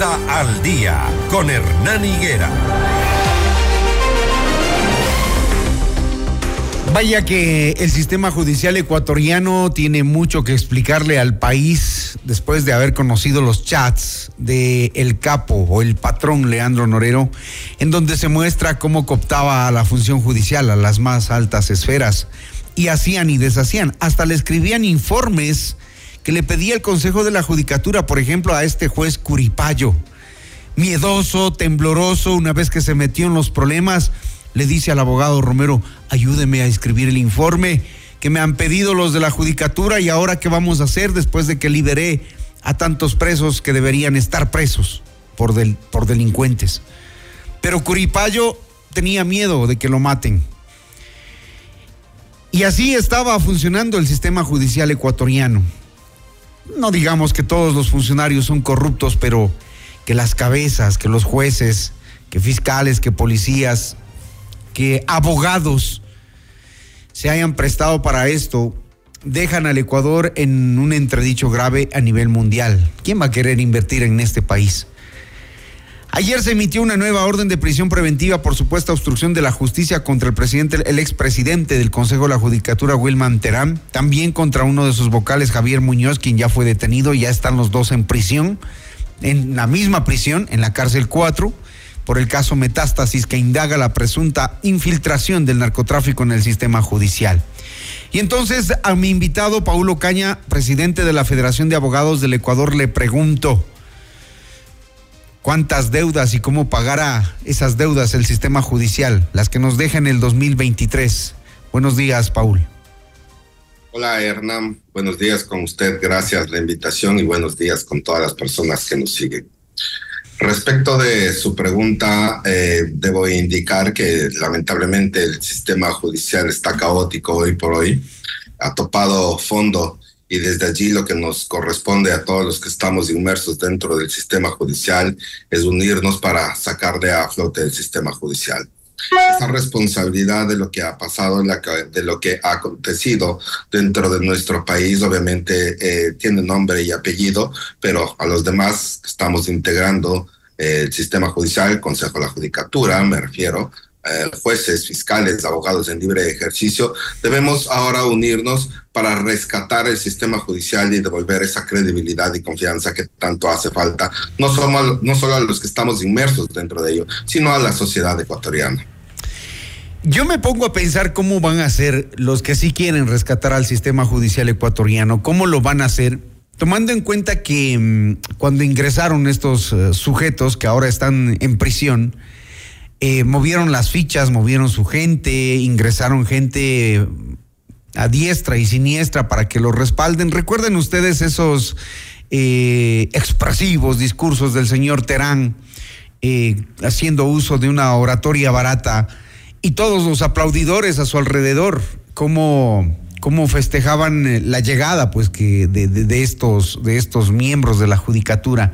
Al día con Hernán Higuera. Vaya que el sistema judicial ecuatoriano tiene mucho que explicarle al país después de haber conocido los chats de el capo o el patrón Leandro Norero, en donde se muestra cómo cooptaba a la función judicial a las más altas esferas y hacían y deshacían, hasta le escribían informes que le pedía el Consejo de la Judicatura, por ejemplo, a este juez Curipayo. Miedoso, tembloroso, una vez que se metió en los problemas, le dice al abogado Romero, ayúdeme a escribir el informe que me han pedido los de la Judicatura y ahora qué vamos a hacer después de que liberé a tantos presos que deberían estar presos por, del, por delincuentes. Pero Curipayo tenía miedo de que lo maten. Y así estaba funcionando el sistema judicial ecuatoriano. No digamos que todos los funcionarios son corruptos, pero que las cabezas, que los jueces, que fiscales, que policías, que abogados se hayan prestado para esto, dejan al Ecuador en un entredicho grave a nivel mundial. ¿Quién va a querer invertir en este país? Ayer se emitió una nueva orden de prisión preventiva por supuesta obstrucción de la justicia contra el presidente, el expresidente del Consejo de la Judicatura, Wilman Terán, también contra uno de sus vocales, Javier Muñoz, quien ya fue detenido, ya están los dos en prisión, en la misma prisión, en la cárcel 4, por el caso Metástasis que indaga la presunta infiltración del narcotráfico en el sistema judicial. Y entonces a mi invitado, Paulo Caña, presidente de la Federación de Abogados del Ecuador, le pregunto, cuántas deudas y cómo pagará esas deudas el sistema judicial, las que nos deja en el 2023. Buenos días, Paul. Hola, Hernán. Buenos días con usted. Gracias la invitación y buenos días con todas las personas que nos siguen. Respecto de su pregunta, eh, debo indicar que lamentablemente el sistema judicial está caótico hoy por hoy. Ha topado fondo y desde allí lo que nos corresponde a todos los que estamos inmersos dentro del sistema judicial es unirnos para sacar de a flote el sistema judicial. Esa responsabilidad de lo que ha pasado, de lo que ha acontecido dentro de nuestro país, obviamente eh, tiene nombre y apellido, pero a los demás estamos integrando eh, el sistema judicial, el Consejo de la Judicatura, me refiero, eh, jueces, fiscales, abogados en libre ejercicio, debemos ahora unirnos para rescatar el sistema judicial y devolver esa credibilidad y confianza que tanto hace falta, no, somos, no solo a los que estamos inmersos dentro de ello, sino a la sociedad ecuatoriana. Yo me pongo a pensar cómo van a hacer los que sí quieren rescatar al sistema judicial ecuatoriano, cómo lo van a hacer, tomando en cuenta que mm, cuando ingresaron estos uh, sujetos que ahora están en prisión, eh, movieron las fichas, movieron su gente, ingresaron gente a diestra y siniestra para que lo respalden. Recuerden ustedes esos eh, expresivos discursos del señor Terán eh, haciendo uso de una oratoria barata y todos los aplaudidores a su alrededor, cómo, cómo festejaban eh, la llegada pues que de, estos, de estos miembros de la judicatura.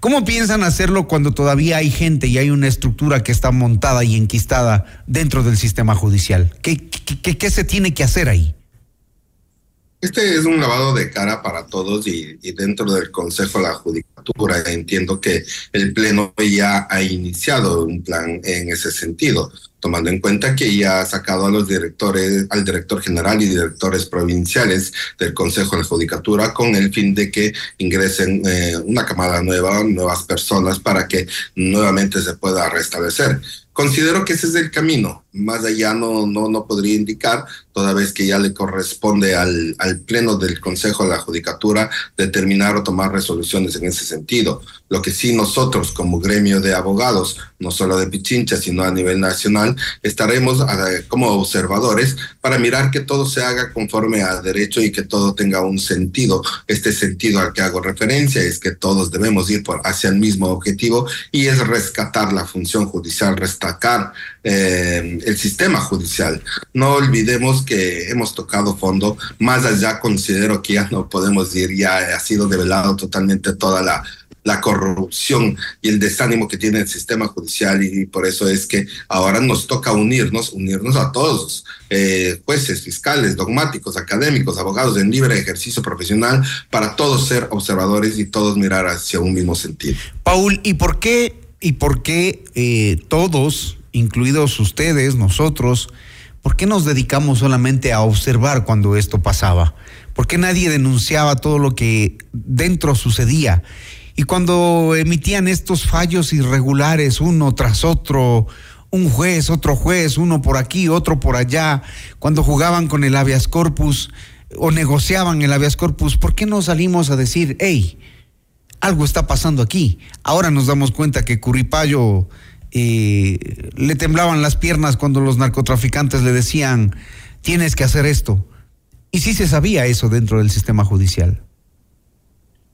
¿Cómo piensan hacerlo cuando todavía hay gente y hay una estructura que está montada y enquistada dentro del sistema judicial? ¿Qué, qué, qué se tiene que hacer ahí? Este es un lavado de cara para todos y, dentro del Consejo de la Judicatura entiendo que el Pleno ya ha iniciado un plan en ese sentido, tomando en cuenta que ya ha sacado a los directores, al director general y directores provinciales del Consejo de la Judicatura con el fin de que ingresen eh, una camada nueva, nuevas personas para que nuevamente se pueda restablecer. Considero que ese es el camino. Más allá no, no, no podría indicar, toda vez que ya le corresponde al, al Pleno del Consejo de la Judicatura determinar o tomar resoluciones en ese sentido. Lo que sí nosotros como gremio de abogados, no solo de Pichincha, sino a nivel nacional, estaremos como observadores para mirar que todo se haga conforme a derecho y que todo tenga un sentido. Este sentido al que hago referencia es que todos debemos ir por hacia el mismo objetivo y es rescatar la función judicial, destacar eh, el sistema judicial. No olvidemos que hemos tocado fondo, más allá considero que ya no podemos ir, ya ha sido develado totalmente toda la la corrupción y el desánimo que tiene el sistema judicial y por eso es que ahora nos toca unirnos, unirnos a todos, eh, jueces, fiscales, dogmáticos, académicos, abogados en libre ejercicio profesional, para todos ser observadores y todos mirar hacia un mismo sentido. Paul, ¿y por qué, y por qué eh, todos, incluidos ustedes, nosotros, por qué nos dedicamos solamente a observar cuando esto pasaba? ¿Por qué nadie denunciaba todo lo que dentro sucedía? Y cuando emitían estos fallos irregulares uno tras otro, un juez, otro juez, uno por aquí, otro por allá, cuando jugaban con el habeas corpus o negociaban el habeas corpus, ¿por qué no salimos a decir, hey, algo está pasando aquí? Ahora nos damos cuenta que Curripayo eh, le temblaban las piernas cuando los narcotraficantes le decían, tienes que hacer esto. Y sí se sabía eso dentro del sistema judicial.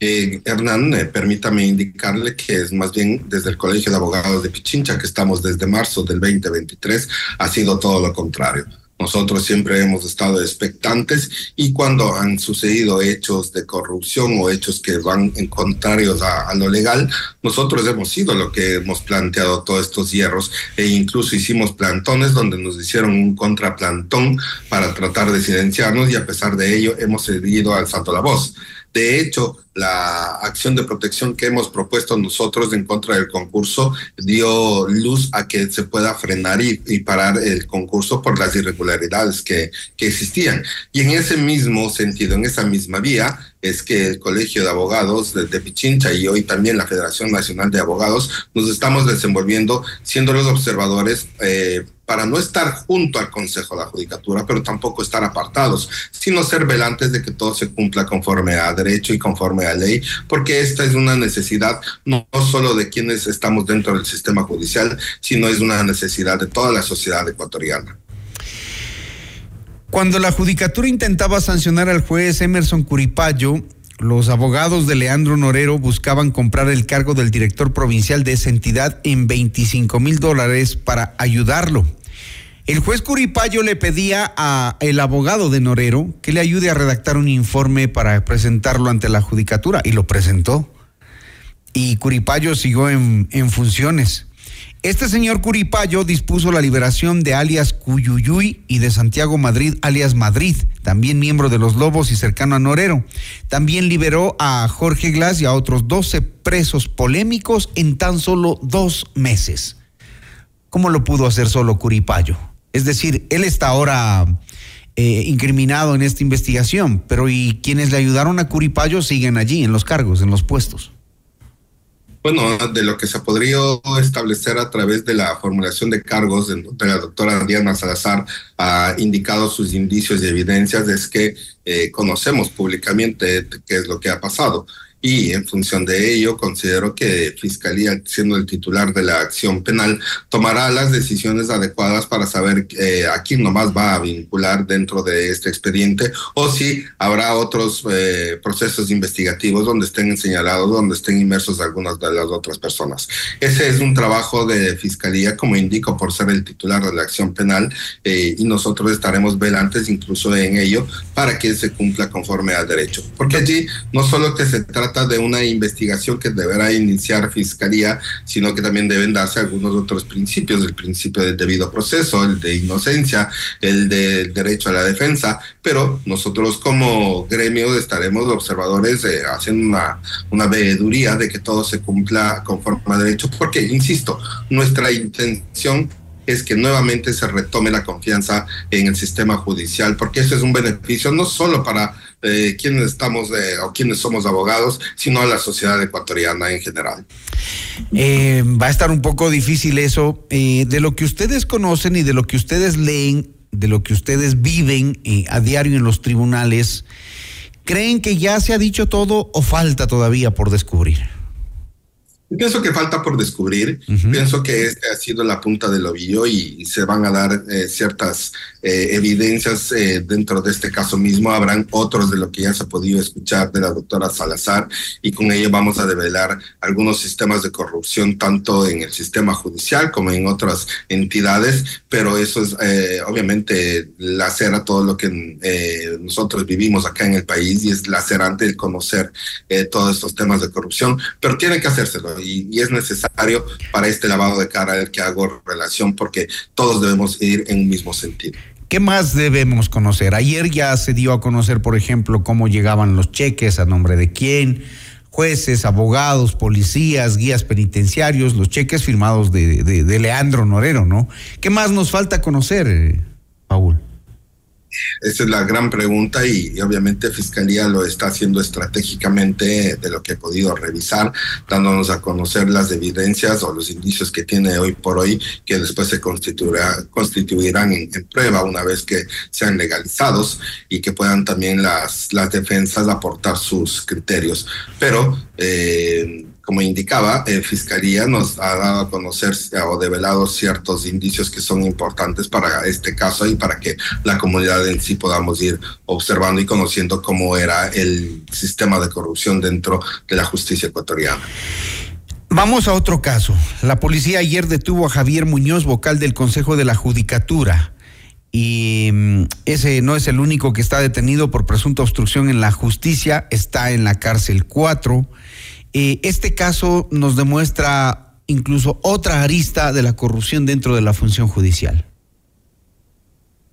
Eh, Hernán, eh, permítame indicarle que es más bien desde el Colegio de Abogados de Pichincha, que estamos desde marzo del 2023, ha sido todo lo contrario. Nosotros siempre hemos estado expectantes y cuando han sucedido hechos de corrupción o hechos que van en contrarios a, lo legal, nosotros hemos sido lo que hemos planteado todos estos hierros e incluso hicimos plantones donde nos hicieron un contraplantón para tratar de silenciarnos y a pesar de ello hemos seguido alzando la voz. De hecho, la acción de protección que hemos propuesto nosotros en contra del concurso dio luz a que se pueda frenar y, parar el concurso por las irregularidades que, que existían. Y en ese mismo sentido, en esa misma vía, es que el Colegio de Abogados de, Pichincha y hoy también la Federación Nacional de Abogados nos estamos desenvolviendo siendo los observadores eh, para no estar junto al Consejo de la Judicatura, pero tampoco estar apartados, sino ser velantes de que todo se cumpla conforme a derecho y conforme ley, porque esta es una necesidad no solo de quienes estamos dentro del sistema judicial, sino es una necesidad de toda la sociedad ecuatoriana. Cuando la judicatura intentaba sancionar al juez Emerson Curipayo, los abogados de Leandro Norero buscaban comprar el cargo del director provincial de esa entidad en 25 mil dólares para ayudarlo. El juez Curipayo le pedía a el abogado de Norero que le ayude a redactar un informe para presentarlo ante la judicatura y lo presentó. Y Curipayo siguió en, en funciones. Este señor Curipayo dispuso la liberación de alias Cuyuyuy y de Santiago Madrid alias Madrid, también miembro de los Lobos y cercano a Norero. También liberó a Jorge Glass y a otros 12 presos polémicos en tan solo dos meses. ¿Cómo lo pudo hacer solo Curipayo? Es decir, él está ahora eh, incriminado en esta investigación, pero ¿y quienes le ayudaron a Curipayo siguen allí en los cargos, en los puestos? Bueno, de lo que se podría establecer a través de la formulación de cargos de, la doctora Diana Salazar ha indicado sus indicios y evidencias es que eh, conocemos públicamente qué es lo que ha pasado y en función de ello considero que Fiscalía, siendo el titular de la acción penal, tomará las decisiones adecuadas para saber eh, a quién nomás va a vincular dentro de este expediente o si habrá otros eh, procesos investigativos donde estén señalados, donde estén inmersos algunas de las otras personas. Ese es un trabajo de Fiscalía, como indico, por ser el titular de la acción penal eh, y nosotros estaremos velantes incluso en ello para que se cumpla conforme al derecho. Porque allí no solo que se trata de una investigación que deberá iniciar Fiscalía, sino que también deben darse algunos otros principios, el principio del debido proceso, el de inocencia, el del derecho a la defensa, pero nosotros como gremio estaremos observadores eh, haciendo una, una veeduría de que todo se cumpla conforme a derecho, porque, insisto, nuestra intención es que nuevamente se retome la confianza en el sistema judicial, porque eso es un beneficio no solo para eh, quienes estamos eh, o quienes somos abogados, sino a la sociedad ecuatoriana en general. Eh, va a estar un poco difícil eso. de lo que ustedes conocen y de lo que ustedes leen, de lo que ustedes viven a diario en los tribunales, ¿creen que ya se ha dicho todo o falta todavía por descubrir? Pienso que falta por descubrir. Pienso que este ha sido la punta del ovillo y, se van a dar eh, ciertas eh, evidencias eh, dentro de este caso mismo. Habrán otros de lo que ya se ha podido escuchar de la doctora Salazar y con ello vamos a develar algunos sistemas de corrupción tanto en el sistema judicial como en otras entidades, pero eso es obviamente lacera todo lo que nosotros vivimos acá en el país y es lacerante el conocer todos estos temas de corrupción, pero tiene que hacérselo y, es necesario para este lavado de cara el que hago relación porque todos debemos ir en un mismo sentido. ¿Qué más debemos conocer? Ayer ya se dio a conocer, por ejemplo, cómo llegaban los cheques, a nombre de quién, jueces, abogados, policías, guías penitenciarios, los cheques firmados de, de Leandro Norero, ¿no? ¿Qué más nos falta conocer, eh, Paul? Esa es la gran pregunta y, obviamente Fiscalía lo está haciendo estratégicamente de lo que he podido revisar, dándonos a conocer las evidencias o los indicios que tiene hoy por hoy que después se constituirá, constituirán en, prueba una vez que sean legalizados y que puedan también las, las defensas aportar sus criterios. Pero eh, como indicaba, eh, Fiscalía nos ha dado a conocer o develado ciertos indicios que son importantes para este caso y para que la comunidad en sí podamos ir observando y conociendo cómo era el sistema de corrupción dentro de la justicia ecuatoriana. Vamos a otro caso. La policía ayer detuvo a Javier Muñoz, vocal del Consejo de la Judicatura. Y mm, ese no es el único que está detenido por presunta obstrucción en la justicia, está en la cárcel 4 eh, este caso nos demuestra incluso otra arista de la corrupción dentro de la función judicial.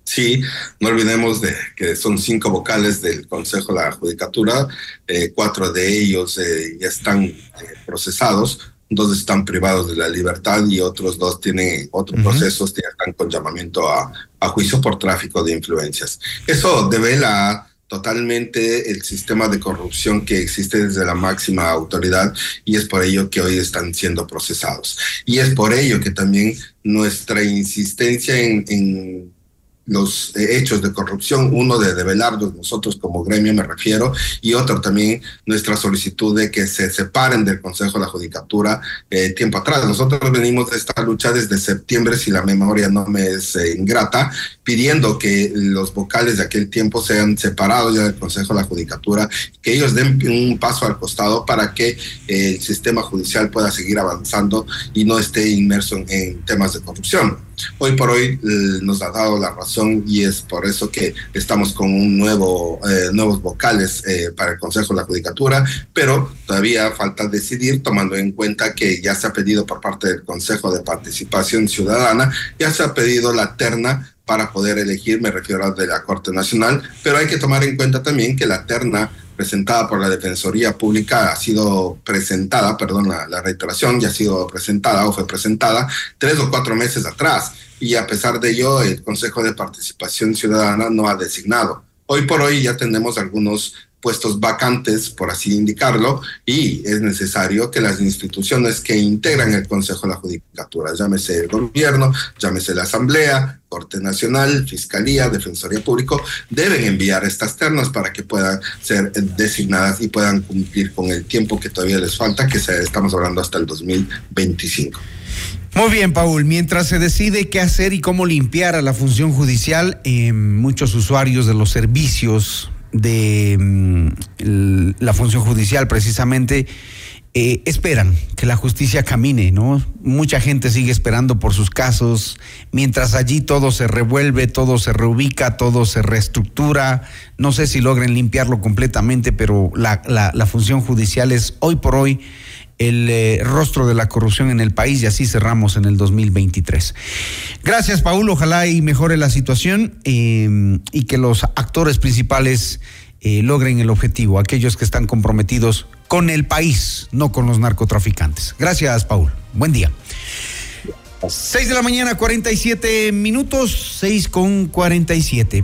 Sí, no olvidemos de que son cinco vocales del Consejo de la Judicatura, eh, cuatro de ellos eh, ya están procesados, dos están privados de la libertad y otros dos tienen otros procesos que están con llamamiento a, a juicio por tráfico de influencias. Eso devela totalmente el sistema de corrupción que existe desde la máxima autoridad y es por ello que hoy están siendo procesados. Y es por ello que también nuestra insistencia en, los hechos de corrupción, uno de develarlos nosotros como gremio me refiero, y otro también nuestra solicitud de que se separen del Consejo de la Judicatura eh, tiempo atrás. Nosotros venimos de esta lucha desde septiembre, si la memoria no me es eh, ingrata, pidiendo que los vocales de aquel tiempo sean separados ya del Consejo de la Judicatura, que ellos den un paso al costado para que eh, el sistema judicial pueda seguir avanzando y no esté inmerso en, temas de corrupción. Hoy por hoy eh, nos ha dado la razón y es por eso que estamos con un nuevo, eh, nuevos vocales para el Consejo de la Judicatura, pero todavía falta decidir tomando en cuenta que ya se ha pedido por parte del Consejo de Participación Ciudadana, ya se ha pedido la terna para poder elegir, me refiero a de la Corte Nacional, pero hay que tomar en cuenta también que la terna presentada por la Defensoría Pública ha sido presentada, perdón la, reiteración, ya ha sido presentada o fue presentada tres o cuatro meses atrás y a pesar de ello el Consejo de Participación Ciudadana no ha designado. Hoy por hoy ya tenemos algunos puestos vacantes, por así indicarlo, y es necesario que las instituciones que integran el Consejo de la Judicatura, llámese el gobierno, llámese la Asamblea, Corte Nacional, Fiscalía, Defensoría Público, deben enviar estas ternas para que puedan ser designadas y puedan cumplir con el tiempo que todavía les falta, que estamos hablando hasta el 2025. Muy bien, Paul. Mientras se decide qué hacer y cómo limpiar a la función judicial, eh, muchos usuarios de los servicios de mm, la función judicial precisamente eh, esperan que la justicia camine, ¿no? Mucha gente sigue esperando por sus casos, mientras allí todo se revuelve, todo se reubica, todo se reestructura. No sé si logren limpiarlo completamente, pero la, la función judicial es hoy por hoy el eh, rostro de la corrupción en el país y así cerramos en el 2023. Gracias, Paul. Ojalá y mejore la situación em, y que los actores principales eh, logren el objetivo, aquellos que están comprometidos con el país, no con los narcotraficantes. Gracias, Paul. Buen día. 6 de la mañana, 47 minutos, 6 con 47.